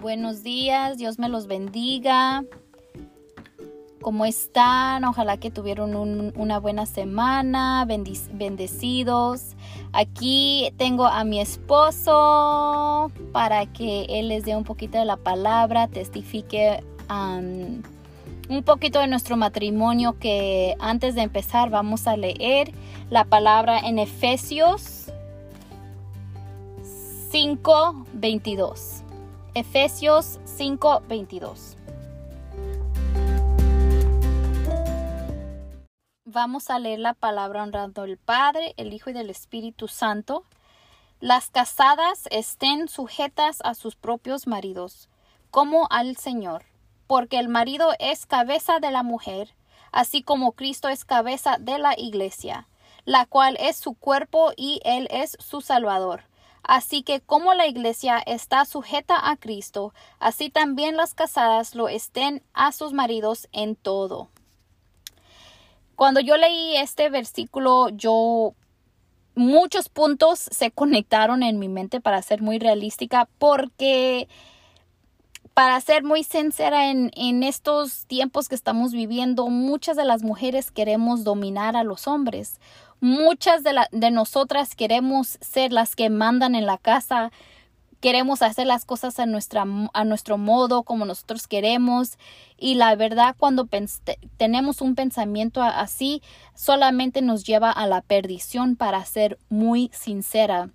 Buenos días, Dios me los bendiga. ¿Cómo están? Ojalá que tuvieron una buena semana, bendecidos. Aquí tengo a mi esposo para que él les dé un poquito de la palabra, testifique un poquito de nuestro matrimonio que antes de empezar vamos a leer la palabra en Efesios 5:22. Efesios 5:22. Vamos a leer la palabra honrando al Padre, el Hijo y del Espíritu Santo. Las casadas estén sujetas a sus propios maridos, como al Señor, porque el marido es cabeza de la mujer, así como Cristo es cabeza de la iglesia, la cual es su cuerpo y él es su Salvador. Así que como la iglesia está sujeta a Cristo, así también las casadas lo estén a sus maridos en todo. Cuando yo leí este versículo, yo muchos puntos se conectaron en mi mente para ser muy realística porque para ser muy sincera en, en, estos tiempos que estamos viviendo, muchas de las mujeres queremos dominar a los hombres. Muchas de, la, de nosotras queremos ser las que mandan en la casa, queremos hacer las cosas a, nuestra, a nuestro modo, como nosotros queremos. Y la verdad, cuando tenemos un pensamiento así, solamente nos lleva a la perdición, para ser muy sincera.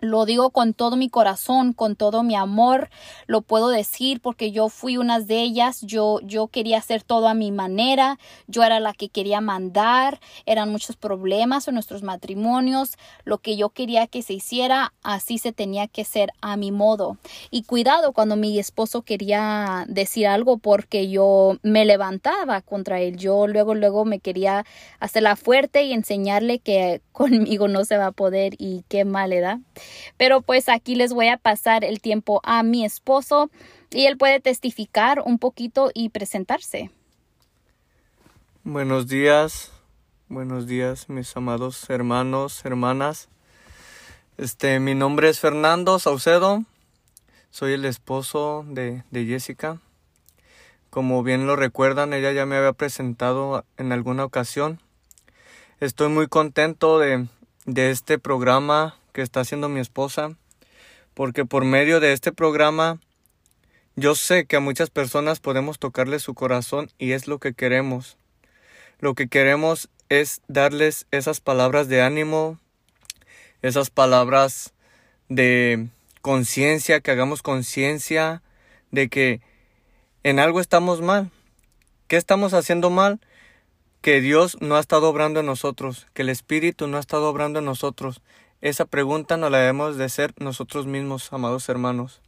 Lo digo con todo mi corazón, con todo mi amor, lo puedo decir porque yo fui una de ellas, yo, yo quería hacer todo a mi manera, yo era la que quería mandar, eran muchos problemas en nuestros matrimonios, lo que yo quería que se hiciera, así se tenía que ser a mi modo. Y cuidado cuando mi esposo quería decir algo porque yo me levantaba contra él, yo luego, luego me quería hacerla fuerte y enseñarle que conmigo no se va a poder y qué mal le da. Pero pues aquí les voy a pasar el tiempo a mi esposo y él puede testificar un poquito y presentarse. Buenos días, buenos días mis amados hermanos, hermanas. Este, mi nombre es Fernando Saucedo, soy el esposo de, de Jessica. Como bien lo recuerdan, ella ya me había presentado en alguna ocasión. Estoy muy contento de, de este programa que está haciendo mi esposa, porque por medio de este programa yo sé que a muchas personas podemos tocarle su corazón y es lo que queremos. Lo que queremos es darles esas palabras de ánimo, esas palabras de conciencia, que hagamos conciencia de que en algo estamos mal. ¿Qué estamos haciendo mal? Que Dios no ha estado obrando en nosotros, que el Espíritu no ha estado obrando en nosotros. Esa pregunta no la debemos de ser nosotros mismos, amados hermanos.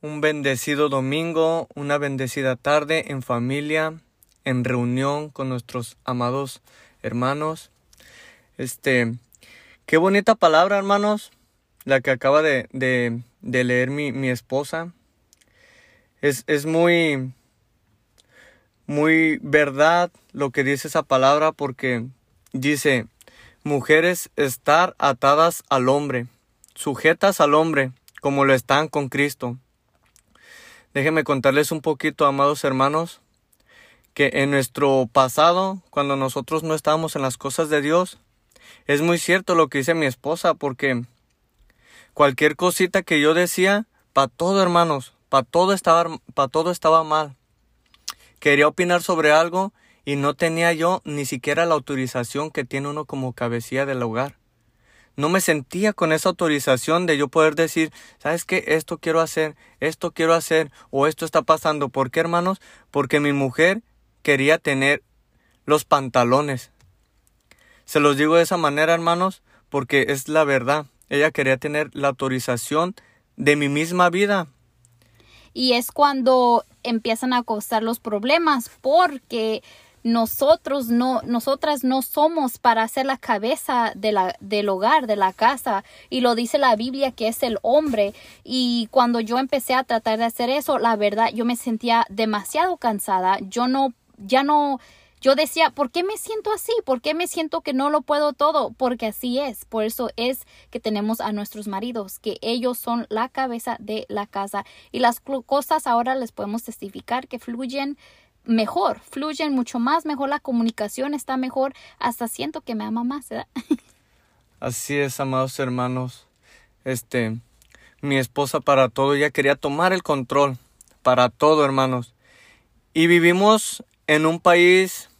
Un bendecido domingo, una bendecida tarde en familia, en reunión con nuestros amados hermanos. Este, qué bonita palabra, hermanos, la que acaba de, de, de leer mi, mi esposa. Es, es muy, muy verdad lo que dice esa palabra porque dice, Mujeres, estar atadas al hombre, sujetas al hombre, como lo están con Cristo. Déjenme contarles un poquito, amados hermanos, que en nuestro pasado, cuando nosotros no estábamos en las cosas de Dios, es muy cierto lo que dice mi esposa, porque cualquier cosita que yo decía, para todo, hermanos, para todo estaba, para todo estaba mal. Quería opinar sobre algo y no tenía yo ni siquiera la autorización que tiene uno como cabecilla del hogar. No me sentía con esa autorización de yo poder decir, ¿sabes qué? Esto quiero hacer, esto quiero hacer, o esto está pasando. ¿Por qué, hermanos? Porque mi mujer quería tener los pantalones. Se los digo de esa manera, hermanos, porque es la verdad. Ella quería tener la autorización de mi misma vida. Y es cuando empiezan a costar los problemas, porque nosotros no, nosotras no somos para ser la cabeza de la, del hogar, de la casa. Y lo dice la Biblia que es el hombre. Y cuando yo empecé a tratar de hacer eso, la verdad, yo me sentía demasiado cansada. Yo no, ya no, yo decía, ¿por qué me siento así? ¿Por qué me siento que no lo puedo todo? Porque así es. Por eso es que tenemos a nuestros maridos, que ellos son la cabeza de la casa. Y las cosas ahora les podemos testificar que fluyen mejor, fluyen mucho más, mejor la comunicación está mejor. Hasta siento que me ama más, ¿verdad? Así es, amados hermanos. Este, mi esposa para todo, ella quería tomar el control para todo, hermanos. Y vivimos en un país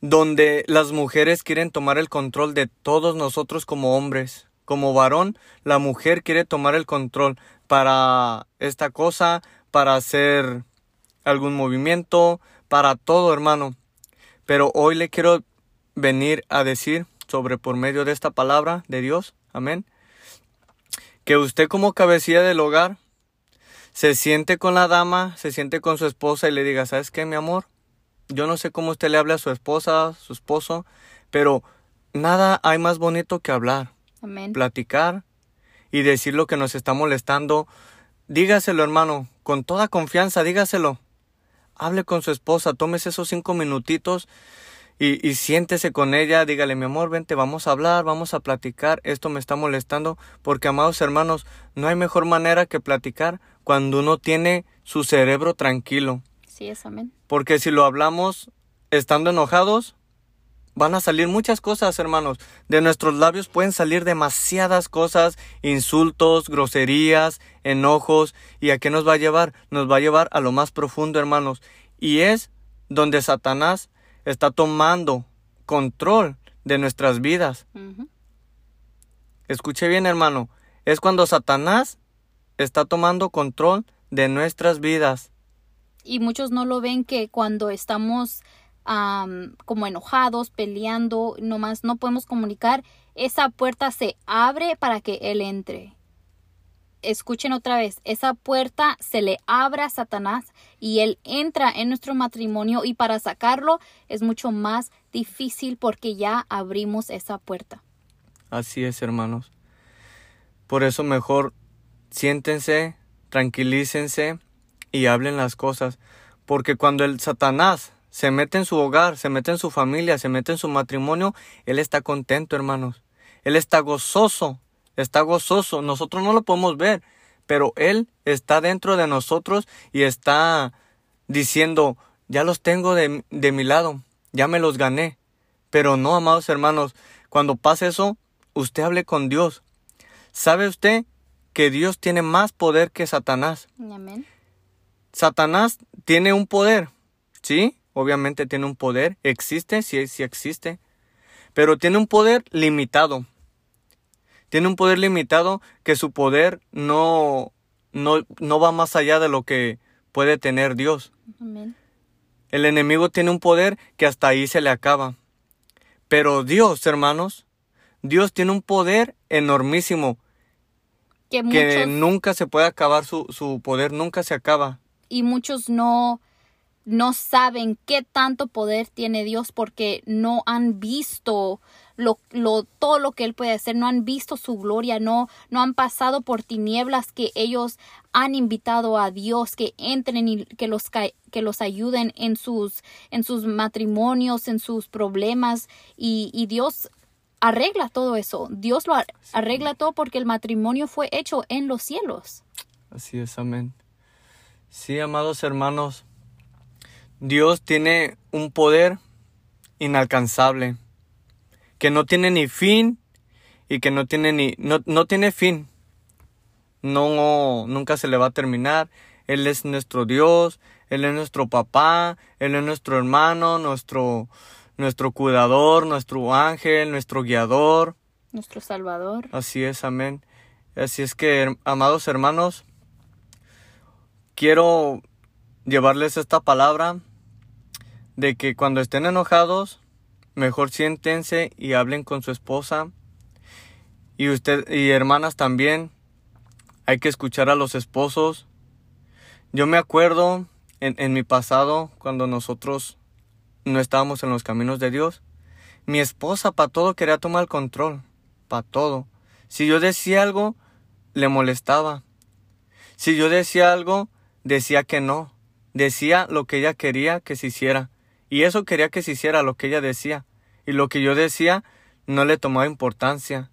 donde las mujeres quieren tomar el control de todos nosotros como hombres. Como varón, la mujer quiere tomar el control para esta cosa, para hacer algún movimiento, para todo, hermano. Pero hoy le quiero venir a decir sobre por medio de esta palabra de Dios, amén, que usted como cabecilla del hogar se siente con la dama, se siente con su esposa y le diga, ¿sabes qué, mi amor? Yo no sé cómo usted le habla a su esposa, su esposo, pero nada hay más bonito que hablar, Amén. platicar y decir lo que nos está molestando. Dígaselo, hermano, con toda confianza, dígaselo. Hable con su esposa, tómese esos cinco minutitos y, y, siéntese con ella, dígale, mi amor, vente, vamos a hablar, vamos a platicar, esto me está molestando, porque, amados hermanos, no hay mejor manera que platicar cuando uno tiene su cerebro tranquilo. Sí, es amén. Porque si lo hablamos estando enojados, van a salir muchas cosas, hermanos. De nuestros labios pueden salir demasiadas cosas, insultos, groserías, enojos. ¿Y a qué nos va a llevar? Nos va a llevar a lo más profundo, hermanos. Y es donde Satanás está tomando control de nuestras vidas. Uh -huh. Escuche bien, hermano. Es cuando Satanás está tomando control de nuestras vidas. Y muchos no lo ven que cuando estamos como enojados, peleando, nomás no podemos comunicar, esa puerta se abre para que Él entre. Escuchen otra vez, esa puerta se le abre a Satanás y Él entra en nuestro matrimonio y para sacarlo es mucho más difícil porque ya abrimos esa puerta. Así es, hermanos. Por eso mejor siéntense, tranquilícense y hablen las cosas. Porque cuando el Satanás se mete en su hogar, se mete en su familia, se mete en su matrimonio, Él está contento, hermanos. Él está gozoso, está gozoso. Nosotros no lo podemos ver, pero Él está dentro de nosotros y está diciendo, ya los tengo de, de mi lado, ya me los gané. Pero no, amados hermanos, cuando pase eso, usted hable con Dios. ¿Sabe usted que Dios tiene más poder que Satanás? Amén. Satanás tiene un poder, ¿sí? Obviamente tiene un poder, existe, sí, sí existe, pero tiene un poder limitado. Tiene un poder limitado que su poder no, no, no va más allá de lo que puede tener Dios. Amén. El enemigo tiene un poder que hasta ahí se le acaba. Pero Dios, hermanos, Dios tiene un poder enormísimo Que que muchos, nunca se puede acabar su, su poder, nunca se acaba. y muchos no, no saben qué tanto poder tiene Dios porque no han visto lo, lo, todo lo que Él puede hacer, no han visto su gloria, no, no han pasado por tinieblas que ellos han invitado a Dios que entren y que los, que los ayuden en sus, en sus matrimonios, en sus problemas y, y Dios arregla todo eso. Dios lo ar- arregla todo porque el matrimonio fue hecho en los cielos. Así es, amén. Sí, amados hermanos, Dios tiene un poder inalcanzable, que no tiene ni fin y que no tiene ni no, no tiene fin. No nunca se le va a terminar. Él es nuestro Dios, él es nuestro papá, él es nuestro hermano, nuestro nuestro cuidador, nuestro ángel, nuestro guiador. Nuestro Salvador. Así es, amén. Así es que, amados hermanos, quiero llevarles esta palabra de que cuando estén enojados, mejor siéntense y hablen con su esposa. Y usted y hermanas también, hay que escuchar a los esposos. Yo me acuerdo en, en mi pasado, cuando nosotros no estábamos en los caminos de Dios, mi esposa para todo quería tomar el control, para todo. Si yo decía algo, le molestaba. Si yo decía algo, decía que no. Decía lo que ella quería que se hiciera. Y eso quería que se hiciera lo que ella decía. Y lo que yo decía no le tomaba importancia.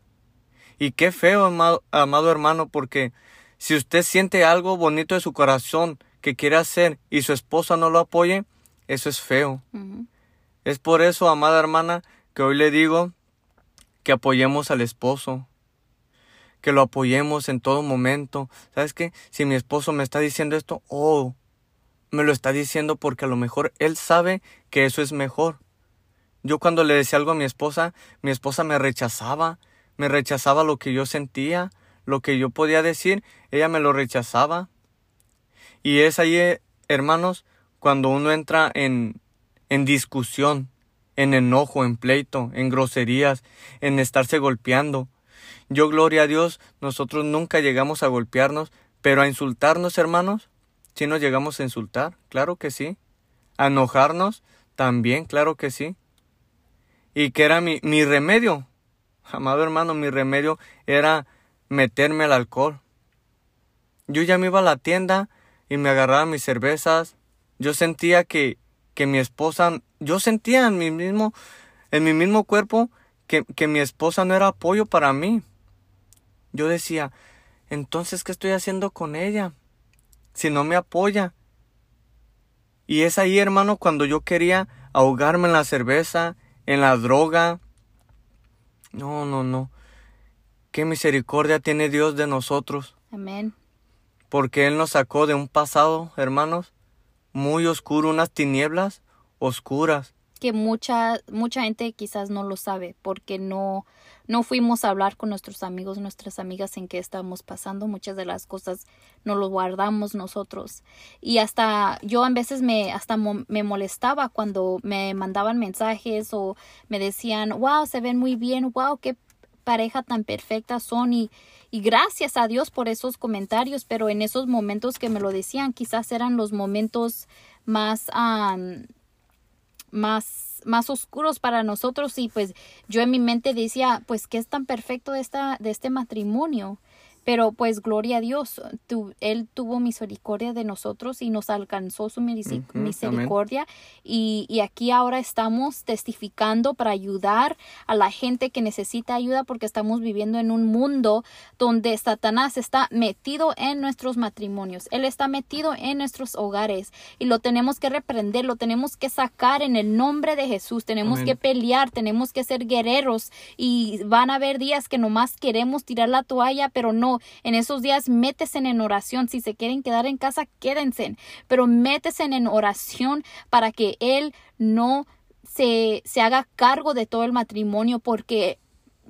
Y qué feo, amado, hermano, porque si usted siente algo bonito de su corazón que quiere hacer y su esposa no lo apoye, eso es feo. Es por eso, amada hermana, que hoy le digo que apoyemos al esposo, que lo apoyemos en todo momento. ¿Sabes qué? Si mi esposo me está diciendo esto, oh, me lo está diciendo porque a lo mejor él sabe que eso es mejor. Yo cuando le decía algo a mi esposa, mi esposa me rechazaba, me rechazaba lo que yo sentía, lo que yo podía decir, ella me lo rechazaba. Y es ahí, hermanos, cuando uno entra en, en discusión, en enojo, en pleito, en groserías, en estarse golpeando. Yo, gloria a Dios, nosotros nunca llegamos a golpearnos, pero a insultarnos, hermanos, si nos llegamos a insultar, claro que sí. A enojarnos, también, claro que sí. ¿Y qué era mi, mi remedio? Amado hermano, mi remedio era meterme al alcohol. Yo ya me iba a la tienda y me agarraba mis cervezas. Yo sentía que, que mi esposa, yo sentía en mi mismo, en mi mismo cuerpo que, que mi esposa no era apoyo para mí. Yo decía, entonces, ¿qué estoy haciendo con ella? Si no me apoya? Y es ahí, hermano, cuando yo quería ahogarme en la cerveza, en la droga. No, no, no. Qué misericordia tiene Dios de nosotros. Amén. Porque Él nos sacó de un pasado, hermanos, muy oscuro, unas tinieblas oscuras. Que mucha, mucha gente quizás no lo sabe, porque no, no fuimos a hablar con nuestros amigos, nuestras amigas en qué estamos pasando. Muchas de las cosas no lo guardamos nosotros. Y hasta yo a veces me, hasta me molestaba cuando me mandaban mensajes o me decían, wow, se ven muy bien, wow, qué pareja tan perfecta son y, y gracias a Dios por esos comentarios, pero en esos momentos que me lo decían quizás eran los momentos más, más más oscuros para nosotros y pues yo en mi mente decía, pues qué es tan perfecto de, esta, de este matrimonio. Pero pues gloria a Dios, Él tuvo misericordia de nosotros y nos alcanzó su misericordia. y, y, aquí ahora estamos testificando para ayudar a la gente que necesita ayuda porque estamos viviendo en un mundo donde Satanás está metido en nuestros matrimonios. Él está metido en nuestros hogares y lo tenemos que reprender, lo tenemos que sacar en el nombre de Jesús. Tenemos que pelear, tenemos que ser guerreros y van a haber días que nomás queremos tirar la toalla, pero no en esos días métese en oración. Si se quieren quedar en casa, quédense. Pero métese en oración para que Él no se, se haga cargo de todo el matrimonio porque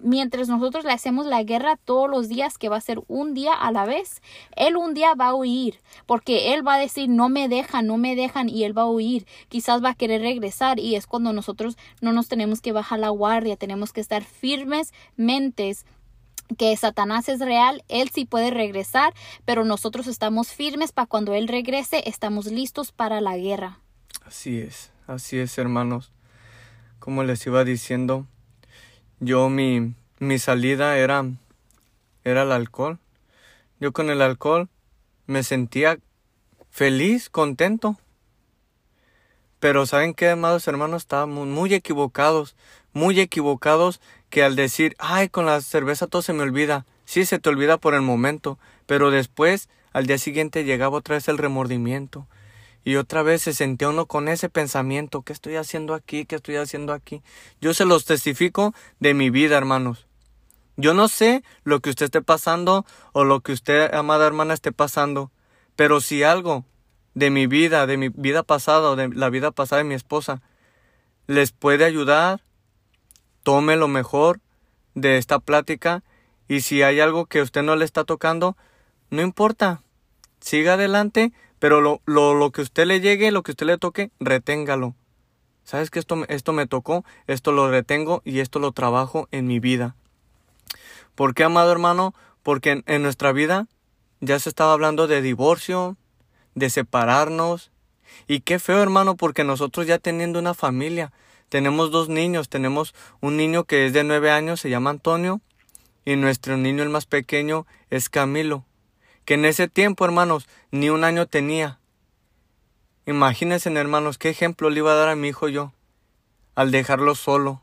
mientras nosotros le hacemos la guerra todos los días, que va a ser un día a la vez, él un día va a huir, porque él va a decir, no me dejan, no me dejan, y él va a huir, quizás va a querer regresar, y es cuando nosotros no nos tenemos que bajar la guardia, tenemos que estar firmes mentes que Satanás es real, él sí puede regresar, pero nosotros estamos firmes para cuando él regrese, estamos listos para la guerra. Así es, así es, hermanos. Como les iba diciendo, yo mi mi salida era era el alcohol. Yo con el alcohol me sentía feliz, contento. Pero saben qué, amados hermanos, estábamos muy equivocados, muy equivocados que al decir, ay, con la cerveza todo se me olvida. Sí, se te olvida por el momento, pero después, al día siguiente llegaba otra vez el remordimiento. Y otra vez se sentía uno con ese pensamiento, ¿qué estoy haciendo aquí? ¿Qué estoy haciendo aquí? Yo se los testifico de mi vida, hermanos. Yo no sé lo que usted esté pasando o lo que usted, amada hermana, esté pasando, pero si algo de mi vida, de mi vida pasada o de la vida pasada de mi esposa, les puede ayudar, tome lo mejor de esta plática y si hay algo que usted no le está tocando, no importa, siga adelante, pero lo, lo, lo que usted le llegue, lo que usted le toque, reténgalo. ¿Sabes que esto, esto me tocó? Esto lo retengo y esto lo trabajo en mi vida. ¿Por qué, amado hermano? Porque en nuestra vida ya se estaba hablando de divorcio, de separarnos. Y qué feo, hermano, porque nosotros ya teniendo una familia, tenemos dos niños, tenemos un niño que es de nueve años, se llama Antonio, y nuestro niño el más pequeño es Camilo, que en ese tiempo, hermanos, ni un año tenía. Imagínense, hermanos, qué ejemplo le iba a dar a mi hijo yo al dejarlo solo.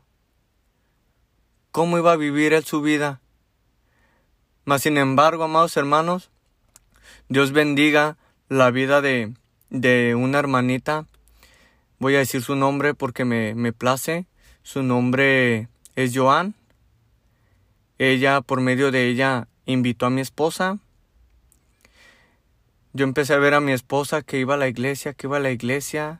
¿Cómo iba a vivir él su vida? Mas, sin embargo, amados hermanos, Dios bendiga la vida de, de una hermanita. Voy a decir su nombre porque me, me place. Su nombre es Joan. Ella, por medio de ella, invitó a mi esposa. Yo empecé a ver a mi esposa que iba a la iglesia, que iba a la iglesia.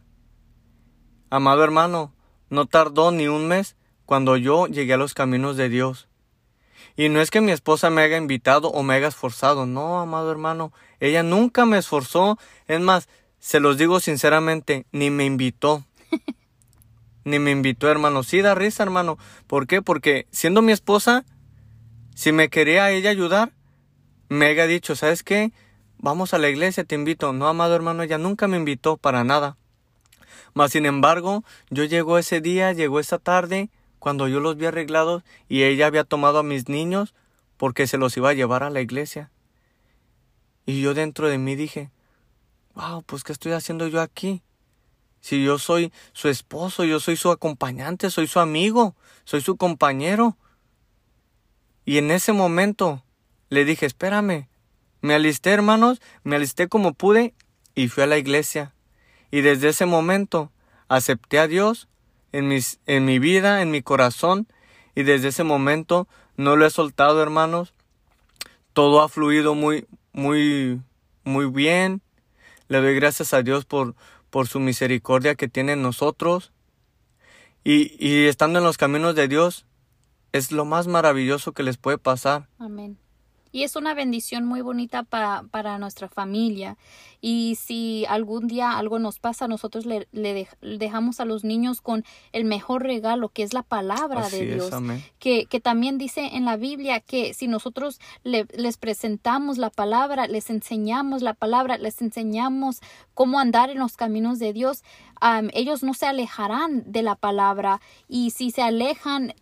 Amado hermano, no tardó ni un mes cuando yo llegué a los caminos de Dios. Y no es que mi esposa me haya invitado o me haya esforzado, no, amado hermano, ella nunca me esforzó, es más, se los digo sinceramente, ni me invitó. ni me invitó, hermano. Sí da risa, hermano. ¿Por qué? Porque siendo mi esposa, si me quería ella ayudar, me haya dicho, ¿sabes qué? Vamos a la iglesia, te invito. No, amado hermano, ella nunca me invitó para nada. Mas, sin embargo, yo llegó ese día, llegó esa tarde, cuando yo los vi arreglados y ella había tomado a mis niños porque se los iba a llevar a la iglesia. Y yo dentro de mí dije, wow, pues ¿qué estoy haciendo yo aquí? Si yo soy su esposo, yo soy su acompañante, soy su amigo, soy su compañero. Y en ese momento le dije, espérame. Me alisté, hermanos, me alisté como pude y fui a la iglesia. Y desde ese momento acepté a Dios en, mis, en mi vida, en mi corazón, y desde ese momento no lo he soltado, hermanos. Todo ha fluido muy, muy, muy bien. Le doy gracias a Dios por, por su misericordia que tiene en nosotros. Y, y estando en los caminos de Dios, es lo más maravilloso que les puede pasar. Amén. Y es una bendición muy bonita para nuestra familia. Y si algún día algo nos pasa, nosotros le, dejamos a los niños con el mejor regalo, que es la palabra de Dios. que, que, también dice en la Biblia que si nosotros les presentamos la palabra, les enseñamos la palabra, les enseñamos cómo andar en los caminos de Dios, ellos no se alejarán de la palabra. Y si se alejan,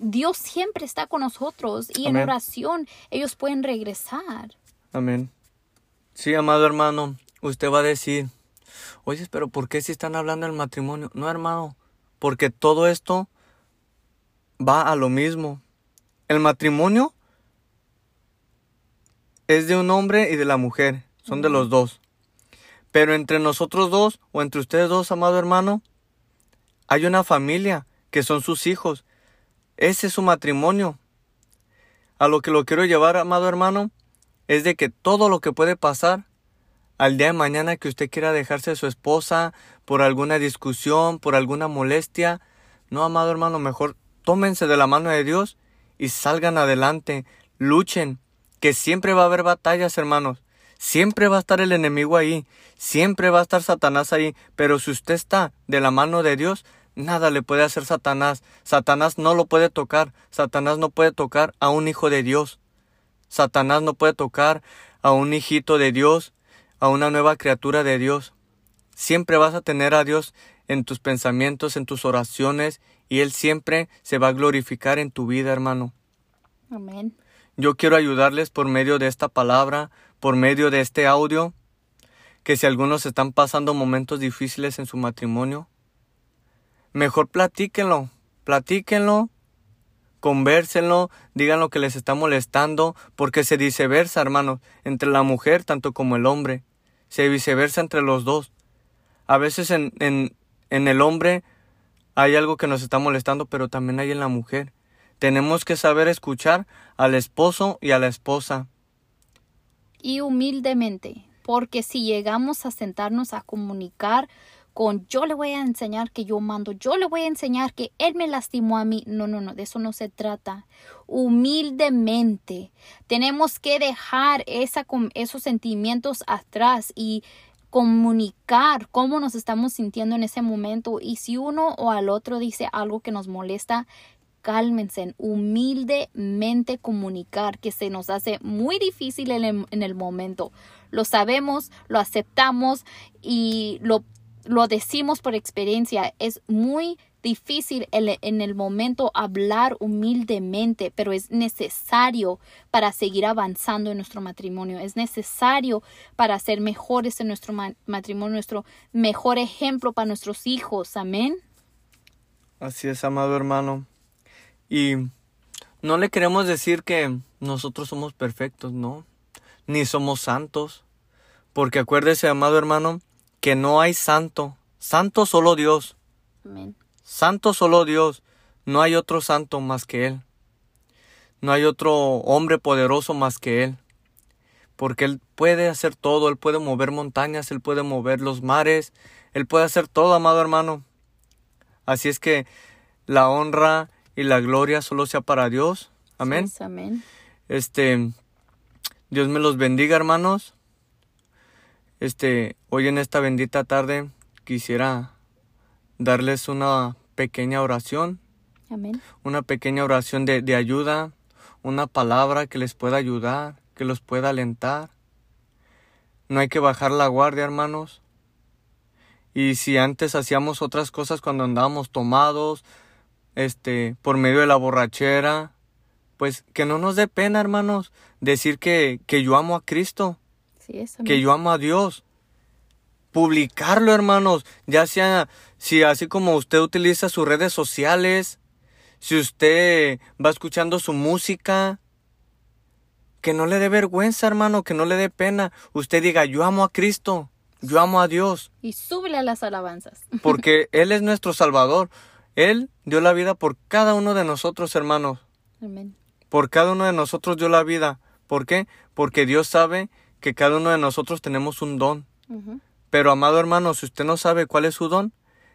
Dios siempre está con nosotros y en oración ellos pueden regresar. Amén. Sí, amado hermano, usted va a decir, oye, pero ¿por qué si están hablando del matrimonio? No, hermano, porque todo esto va a lo mismo. El matrimonio es de un hombre y de la mujer, son de los dos. Pero entre nosotros dos o entre ustedes dos, amado hermano, hay una familia que son sus hijos ese es su matrimonio. A lo que lo quiero llevar, amado hermano, es de que todo lo que puede pasar al día de mañana que usted quiera dejarse de su esposa por alguna discusión, por alguna molestia, no, amado hermano, mejor tómense de la mano de Dios y salgan adelante, luchen, que siempre va a haber batallas, hermanos. Siempre va a estar el enemigo ahí, siempre va a estar Satanás ahí, pero si usted está de la mano de Dios, Nada le puede hacer Satanás. Satanás no lo puede tocar. Satanás no puede tocar a un hijo de Dios. Satanás no puede tocar a un hijito de Dios, a una nueva criatura de Dios. Siempre vas a tener a Dios en tus pensamientos, en tus oraciones, y Él siempre se va a glorificar en tu vida, hermano. Amén. Yo quiero ayudarles por medio de esta palabra, por medio de este audio, que si algunos están pasando momentos difíciles en su matrimonio, mejor platíquenlo, platíquenlo, convérsenlo, digan lo que les está molestando, porque se viceversa, hermanos, entre la mujer tanto como el hombre, se viceversa entre los dos. A veces en, en, en el hombre hay algo que nos está molestando, pero también hay en la mujer. Tenemos que saber escuchar al esposo y a la esposa. Y humildemente, porque si llegamos a sentarnos a comunicar con yo le voy a enseñar que yo mando, yo le voy a enseñar que él me lastimó a mí. No, no, no, de eso no se trata. Humildemente tenemos que dejar esa, esos sentimientos atrás y comunicar cómo nos estamos sintiendo en ese momento y si uno o al otro dice algo que nos molesta, cálmense, humildemente comunicar, que se nos hace muy difícil en en el momento. Lo sabemos, lo aceptamos y lo lo decimos por experiencia, es muy difícil en el momento hablar humildemente, pero es necesario para seguir avanzando en nuestro matrimonio. Es necesario para ser mejores en nuestro ma- matrimonio, nuestro mejor ejemplo para nuestros hijos. Amén. Así es, amado hermano. Y no le queremos decir que nosotros somos perfectos, no, ni somos santos. Porque acuérdese, amado hermano, que no hay santo. Santo solo Dios. Amén. Santo solo Dios. No hay otro santo más que Él. No hay otro hombre poderoso más que Él. Porque Él puede hacer todo. Él puede mover montañas. Él puede mover los mares. Él puede hacer todo, amado hermano. Así es que la honra y la gloria solo sea para Dios. Amén. Amén. Este, Dios me los bendiga, hermanos. Este, hoy en esta bendita tarde quisiera darles una pequeña oración, Amén. una pequeña oración de, de ayuda, una palabra que les pueda ayudar, que los pueda alentar. No hay que bajar la guardia, hermanos. Y si antes hacíamos otras cosas cuando andábamos tomados, este, por medio de la borrachera, pues que no nos dé pena, hermanos, decir que, que yo amo a Cristo, Sí, es que yo amo a Dios. Publicarlo, hermanos, ya sea, si así como usted utiliza sus redes sociales, si usted va escuchando su música, que no le dé vergüenza, hermano, que no le dé pena. Usted diga, yo amo a Cristo, yo amo a Dios, Y súbele a las alabanzas. porque Él es nuestro Salvador. Él dio la vida por cada uno de nosotros, hermanos. Amén. Por cada uno de nosotros dio la vida. ¿Por qué? Porque Dios sabe que cada uno de nosotros tenemos un don. Pero amado hermano, si usted no sabe cuál es su don,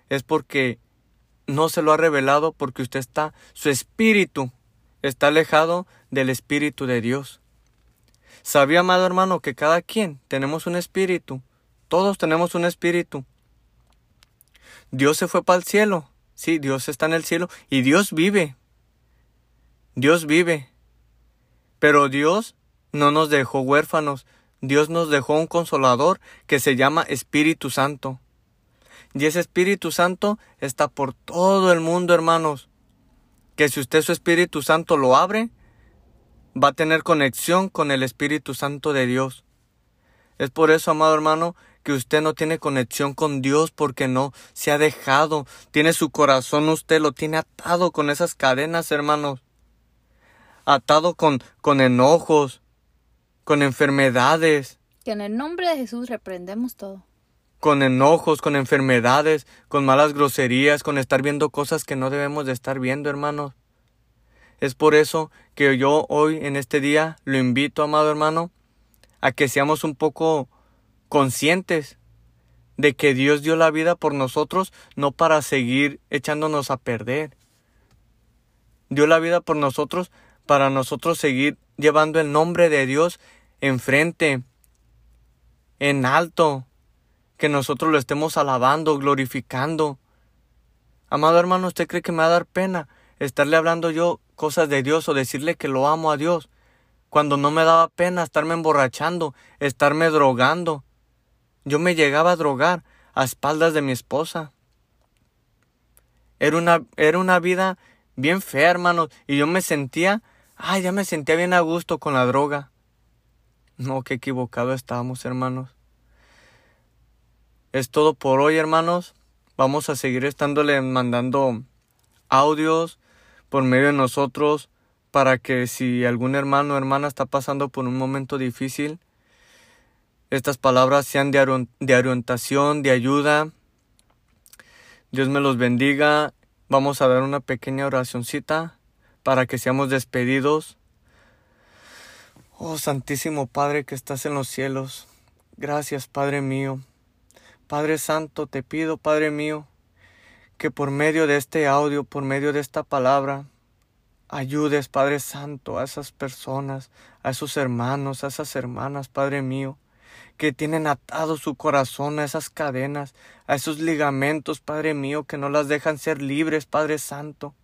es porque no se lo ha revelado, porque usted está, su espíritu está alejado del espíritu de Dios. ¿Sabía, amado hermano, que cada quien tenemos un espíritu? Todos tenemos un espíritu. Dios se fue para el cielo. Sí, Dios está en el cielo y Dios vive. Dios vive. Pero Dios no nos dejó huérfanos. Dios nos dejó un consolador que se llama Espíritu Santo. Y ese Espíritu Santo está por todo el mundo, hermanos. Que si usted su Espíritu Santo lo abre, va a tener conexión con el Espíritu Santo de Dios. Es por eso, amado hermano, que usted no tiene conexión con Dios porque no se ha dejado. Tiene su corazón, usted lo tiene atado con esas cadenas, hermanos. Atado con, con enojos, con enfermedades, Que en el nombre de Jesús reprendemos todo. con enojos, con enfermedades, con malas groserías, con estar viendo cosas que no debemos de estar viendo, hermanos. Es por eso que yo hoy en este día lo invito, amado hermano, a que seamos un poco conscientes de que Dios dio la vida por nosotros, no para seguir echándonos a perder. Dio la vida por nosotros para nosotros seguir llevando el nombre de Dios enfrente, en alto, que nosotros lo estemos alabando, glorificando. Amado hermano, ¿usted cree que me va a dar pena estarle hablando yo cosas de Dios o decirle que lo amo a Dios? Cuando no me daba pena estarme emborrachando, estarme drogando. Yo me llegaba a drogar a espaldas de mi esposa. Era una, era una vida bien fea, hermanos, y yo me sentía, ay, ya me sentía bien a gusto con la droga. No, qué equivocado estábamos, hermanos. Es todo por hoy, hermanos. Vamos a seguir estándole mandando audios por medio de nosotros para que si algún hermano o hermana está pasando por un momento difícil, estas palabras sean de, de orientación, de ayuda. Dios me los bendiga. Vamos a dar una pequeña oracioncita para que seamos despedidos. Oh Santísimo Padre que estás en los cielos, gracias Padre mío. Padre Santo, te pido, Padre mío, que por medio de este audio, por medio de esta palabra, ayudes, Padre Santo, a esas personas, a esos hermanos, a esas hermanas, Padre mío, que tienen atado su corazón a esas cadenas, a esos ligamentos, Padre mío, que no las dejan ser libres, Padre Santo.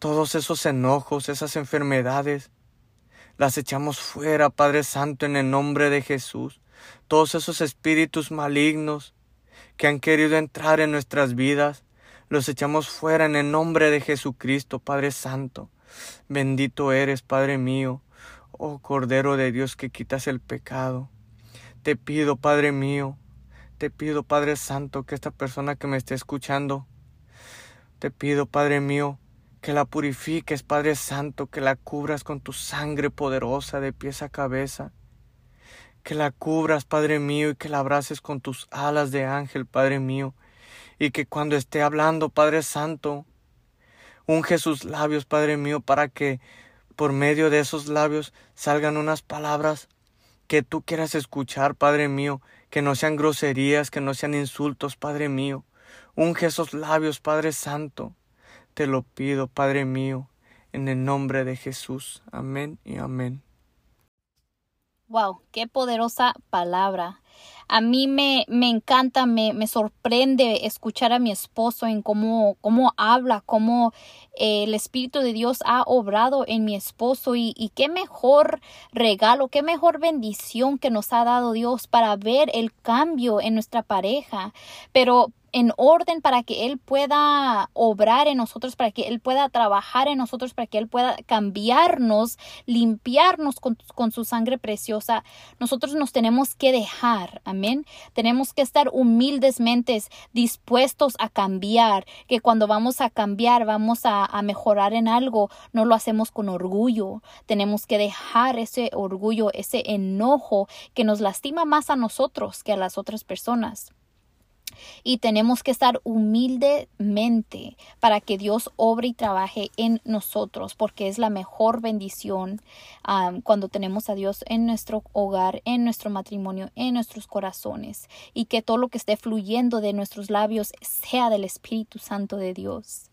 Todos esos enojos, esas enfermedades, las echamos fuera, Padre Santo, en el nombre de Jesús. Todos esos espíritus malignos que han querido entrar en nuestras vidas, Los echamos fuera en el nombre de Jesucristo, Padre Santo. Bendito eres, Padre mío, oh Cordero de Dios que quitas el pecado. Te pido, Padre mío, te pido, Padre Santo, que esta persona que me esté escuchando, te pido, Padre mío, que la purifiques, Padre Santo, que la cubras con tu sangre poderosa de pies a cabeza, que la cubras, Padre mío, y que la abraces con tus alas de ángel, Padre mío, y que cuando esté hablando, Padre Santo, unge sus labios, Padre mío, para que por medio de esos labios salgan unas palabras que tú quieras escuchar, Padre mío, que no sean groserías, que no sean insultos, Padre mío. Unge esos labios, Padre Santo. Te lo pido, Padre mío, en el nombre de Jesús. Amén y amén. Wow, qué poderosa palabra. A mí me, me encanta, me, me, sorprende escuchar a mi esposo en cómo, cómo habla, cómo eh, el Espíritu de Dios ha obrado en mi esposo y, y qué mejor regalo, qué mejor bendición que nos ha dado Dios para ver el cambio en nuestra pareja. Pero, en orden para que Él pueda obrar en nosotros, para que Él pueda trabajar en nosotros, para que Él pueda cambiarnos, limpiarnos con, con, su sangre preciosa, nosotros nos tenemos que dejar, amén. Tenemos que estar humildesmente dispuestos a cambiar, que cuando vamos a cambiar, vamos a, a mejorar en algo, no lo hacemos con orgullo. Tenemos que dejar ese orgullo, ese enojo que nos lastima más a nosotros que a las otras personas y tenemos que estar humildemente para que Dios obre y trabaje en nosotros, porque es la mejor bendición cuando tenemos a Dios en nuestro hogar, en nuestro matrimonio, en nuestros corazones, y que todo lo que esté fluyendo de nuestros labios sea del Espíritu Santo de Dios.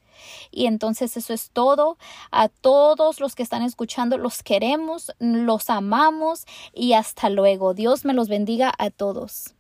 Y entonces eso es todo. A todos los que están escuchando, los queremos, los amamos y hasta luego. Dios me los bendiga a todos.